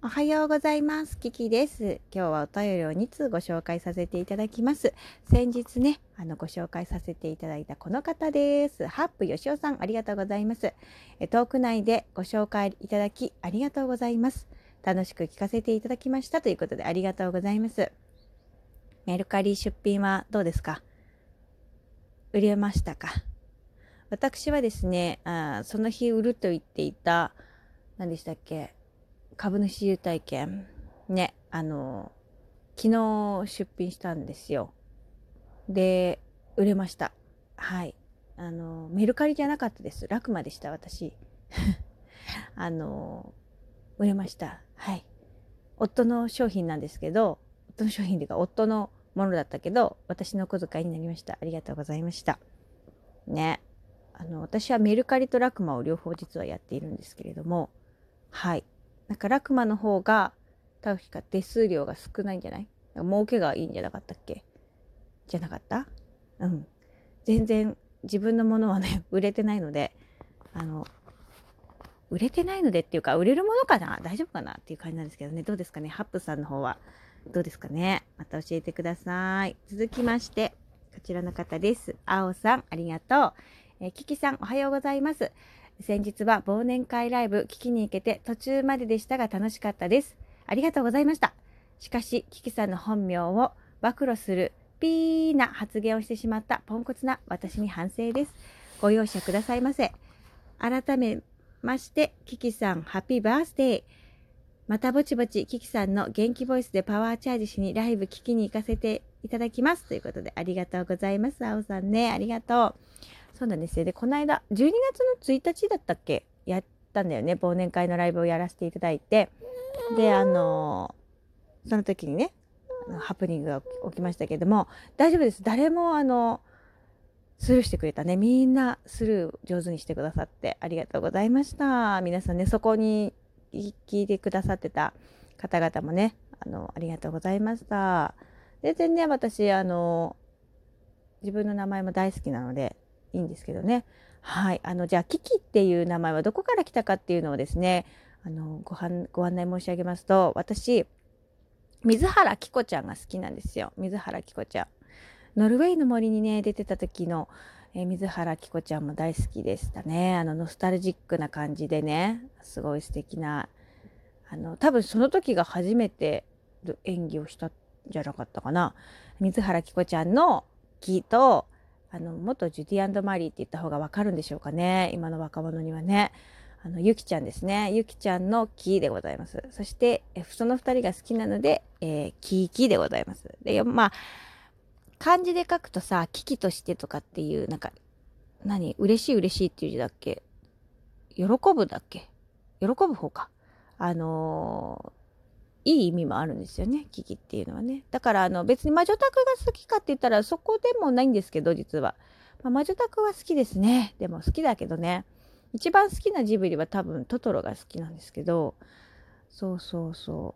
おはようございます。キキです。今日はお便りを2通ご紹介させていただきます。先日ね、あのご紹介させていただいたこの方です。ハップよしおさん、ありがとうございます。トーク内でご紹介いただきありがとうございます。楽しく聞かせていただきましたということでありがとうございます。メルカリ出品はどうですか？売れましたか？私はですねあ、その日売ると言っていた、何でしたっけ？株主優待券。ねあの昨日出品したんですよ。で売れました。はい。あのメルカリじゃなかったです。ラクマでした私。あの売れました。はい。夫の商品なんですけど夫の商品というか夫のものだったけど私の小遣いになりました。ありがとうございました。ね。あの私はメルカリとラクマを両方実はやっているんですけれども。はい。なんかラクマの方が確か手数料が少ないんじゃない？儲けがいいんじゃなかったっけ？じゃなかった？うん。全然自分のものはね、売れてないので、あの、売れてないのでっていうか、売れるものかな？大丈夫かなっていう感じなんですけどね。どうですかね？ハップさんの方は。どうですかね？また教えてください。続きまして、こちらの方です。あおさん、ありがとう。えキキさん、おはようございます。先日は忘年会ライブ聞きに行けて途中まででしたが楽しかったです。ありがとうございました。しかし、キキさんの本名を暴露するピーな発言をしてしまったポンコツな私に反省です。ご容赦くださいませ。改めまして、キキさん、ハッピーバースデー。またぼちぼち、キキさんの元気ボイスでパワーチャージしにライブ聞きに行かせていただきます。ということで、ありがとうございます。あおさんね、ありがとう。そうなんですよ。で、この間、12月の1日だったっけ？やったんだよね。忘年会のライブをやらせていただいて。で、あの、その時にね、ハプニングが起きましたけども、大丈夫です。誰も、あの、スルーしてくれたね。みんなスルー上手にしてくださってありがとうございました。皆さんね、そこに聞いてくださってた方々もね、あの、ありがとうございました。全然ね、私、あの、自分の名前も大好きなので、いいんですけどね。はい。あの、じゃあ、キキっていう名前はどこから来たかっていうのをですね、あの、ごはん、ご案内申し上げますと、私、水原希子ちゃんが好きなんですよ。水原希子ちゃん。ノルウェーの森にね、出てた時の、え、水原希子ちゃんも大好きでしたね。あの、ノスタルジックな感じでね、すごい素敵な、あの、多分その時が初めて演技をしたんじゃなかったかな。水原希子ちゃんの木と、あの元ジュディマリーって言った方がわかるんでしょうかね。今の若者にはね。あのゆきちゃんですね。ゆきちゃんのキーでございます。そしてその2人が好きなので、えー、キーキーでございます。でまあ漢字で書くとさ危機としてとかっていうなんか何？嬉しい嬉しいっていう字だっけ？喜ぶだっけ？喜ぶ方か。あのいい意味もあるんですよね危機っていうのはね。だからあの別に魔女宅が好きかって言ったらそこでもないんですけど実は、まあ、魔女宅は好きですね。でも好きだけどね。一番好きなジブリは多分トトロが好きなんですけど。そうそうそ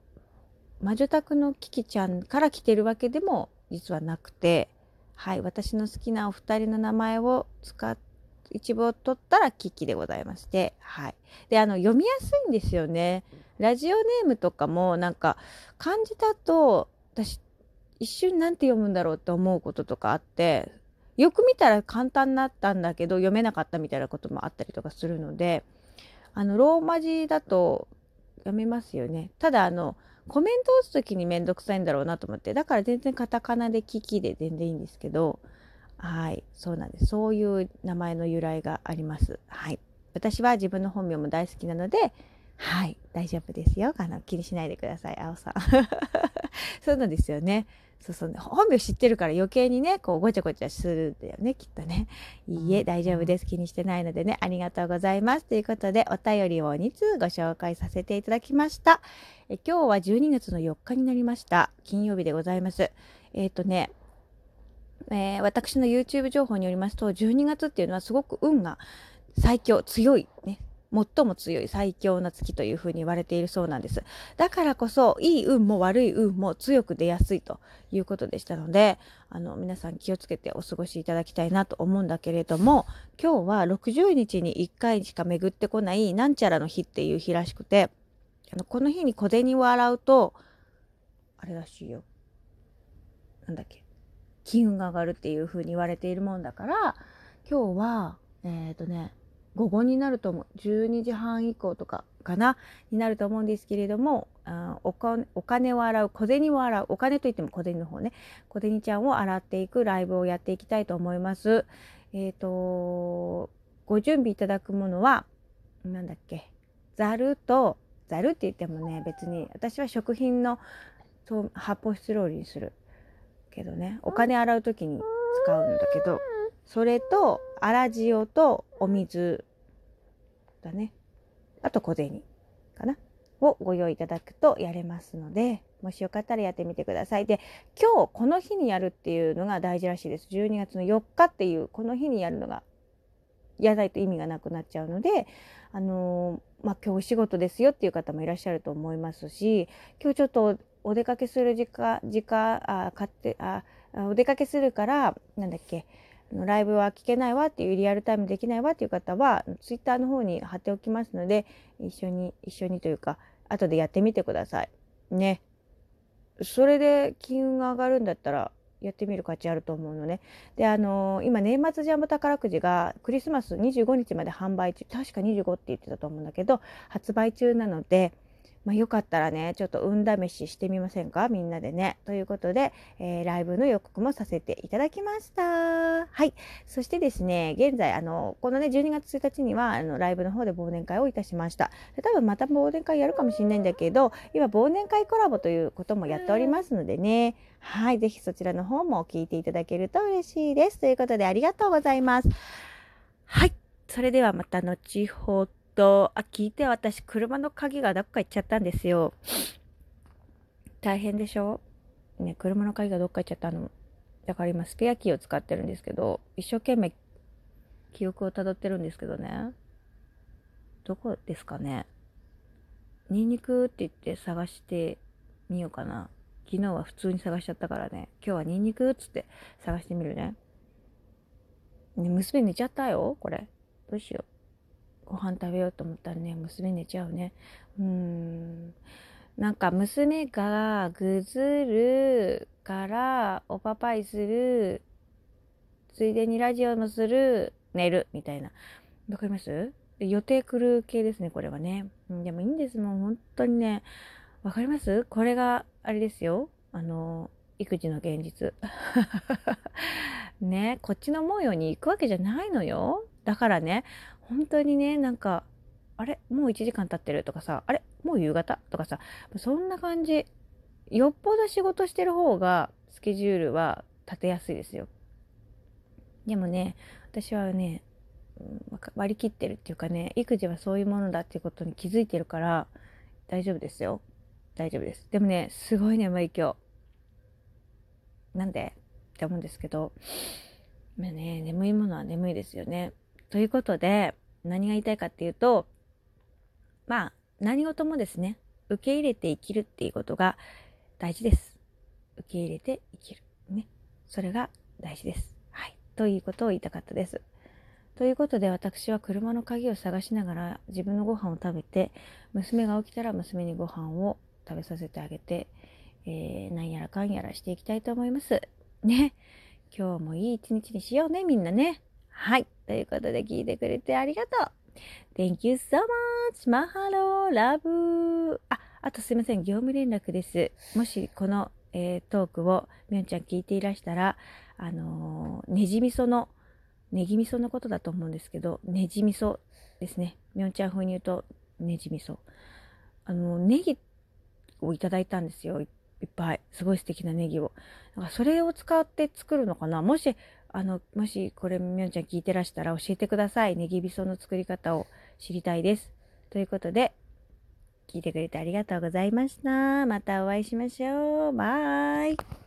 う。魔女宅のキキちゃんから来てるわけでも実はなくて。はい私の好きなお二人の名前を使って一部を取ったらキキでございまして、はい。で、あの、読みやすいんですよね。ラジオネームとかも、なんか、漢字だと、私、一瞬なんて読むんだろうって思うこととかあって、よく見たら簡単になったんだけど、読めなかったみたいなこともあったりとかするので、あの、ローマ字だと読めますよね。ただ、あの、コメントを打つ時にめんどくさいんだろうなと思って、だから全然カタカナでキキで全然いいんですけど、はい、そうなんです。そういう名前の由来があります。はい。私は自分の本名も大好きなので、はい、大丈夫ですよ。あの、気にしないでください、青さん。そうなんですよね。そうそう、本名知ってるから余計にね、こう、ごちゃごちゃするんだよね、きっとね。いいえ、大丈夫です。気にしてないのでね、ありがとうございます。ということで、お便りを2通ご紹介させていただきました。え今日は12月の4日になりました。金曜日でございます。えっ、ー、とね、えー、私の YouTube 情報によりますと12月っていうのはすごく運が最強強いね最も強い最強な月というふうに言われているそうなんです。だからこそ、いい運も悪い運も強く出やすいということでしたので、あの、皆さん気をつけてお過ごしいただきたいなと思うんだけれども、今日は60日に1回しか巡ってこないなんちゃらの日っていう日らしくて、あのこの日に小銭を洗うとあれらしいよなんだっけ金運が上がるっていう風に言われているもんだから今日はえっ、ー、とね午後になると思う。12時半以降とかかなになると思うんですけれどもお金を洗う小銭を洗うお金といっても小銭の方ね。小銭ちゃんを洗っていくライブをやっていきたいと思います。えっ、ー、とご準備いただくものは何だっけ。ざるとざるって言ってもね別に私は食品の発泡スチロールにするけどね。お金洗う時に使うんだけどそれと粗塩とお水だねあと小銭かなをご用意いただくとやれますのでもしよかったらやってみてください。で今日この日にやるっていうのが大事らしいです。12月の4日っていうこの日にやるのがやらないと意味がなくなっちゃうのであのー、まあ、今日お仕事ですよっていう方もいらっしゃると思いますし今日ちょっとお出かけする時間時間あ買ってあお出かけするからなんだっけライブは聞けないわっていうリアルタイムできないわっていう方はツイッターの方に貼っておきますので一緒に一緒にというか後でやってみてください。ね。それで金運が上がるんだったらやってみる価値あると思うのね。であのー、今年末ジャンボ宝くじがクリスマス25日まで販売中確か25って言ってたと思うんだけど発売中なのでまあ、よかったらねちょっと運試ししてみませんか？みんなでね。ということで、えー、ライブの予告もさせていただきました。はいそしてですね現在あのこのね12月1日にはあのライブの方で忘年会をいたしました。で多分また忘年会やるかもしれないんだけど今忘年会コラボということもやっておりますのでねはい是非そちらの方も聞いていただけると嬉しいです。ということでありがとうございます。はいそれではまた後ほど。と、あ、聞いて、私、車の鍵がどっか行っちゃったんですよ。大変でしょ？ね、車の鍵がどっか行っちゃったの。だから今、スペアキーを使ってるんですけど、一生懸命記憶をたどってるんですけどね。どこですかね？ニンニクって言って探してみようかな。昨日は普通に探しちゃったからね。今日はニンニクっつって探してみるね。ね、娘寝ちゃったよ、これ。どうしよう。ご飯食べようと思ったらね娘寝ちゃうね。うん。なんか娘がぐずるからおパパイするついでにラジオもする寝るみたいな。わかります？予定来る系ですねこれはね。でもいいんですもん本当にね。わかります？これがあれですよ。あの育児の現実。ねこっちの思うように行くわけじゃないのよ。だからね本当にねなんかあれもう1時間経ってるとかさあれもう夕方？とかさそんな感じ。よっぽど仕事してる方がスケジュールは立てやすいですよ。でもね私はね割り切ってるっていうかね育児はそういうものだっていうことに気づいてるから大丈夫ですよ。大丈夫です。でもねすごい眠い今日なんで？って思うんですけど。まあね眠いものは眠いですよね。ということで何が言いたいかっていうとまあ何事もですね受け入れて生きるっていうことが大事です。受け入れて生きる。ね。それが大事です。はい。ということを言いたかったです。ということで私は車の鍵を探しながら自分のご飯を食べて娘が起きたら娘にご飯を食べさせてあげて、えー、なんやらかんやらしていきたいと思います。ね。今日もいい一日にしようね、みんなね。はい。ということで聞いてくれてありがとう。Thank you so much! マハローラブあ、あとすいません。業務連絡です。もしこの、えー、トークをみょんちゃん聞いていらしたら、あのー、ねじみその、ねぎみそのことだと思うんですけど、ねじみそですね。みょんちゃん風に言うと、ねじみそ。あの、ネギをいただいたんですよ。いっぱい。すごい素敵なネギを。だからそれを使って作るのかなもし、あの、もしこれみょんちゃん聞いてらしたら教えてください。ネギ味噌の作り方を知りたいです。ということで、聞いてくれてありがとうございました。またお会いしましょう。バイ。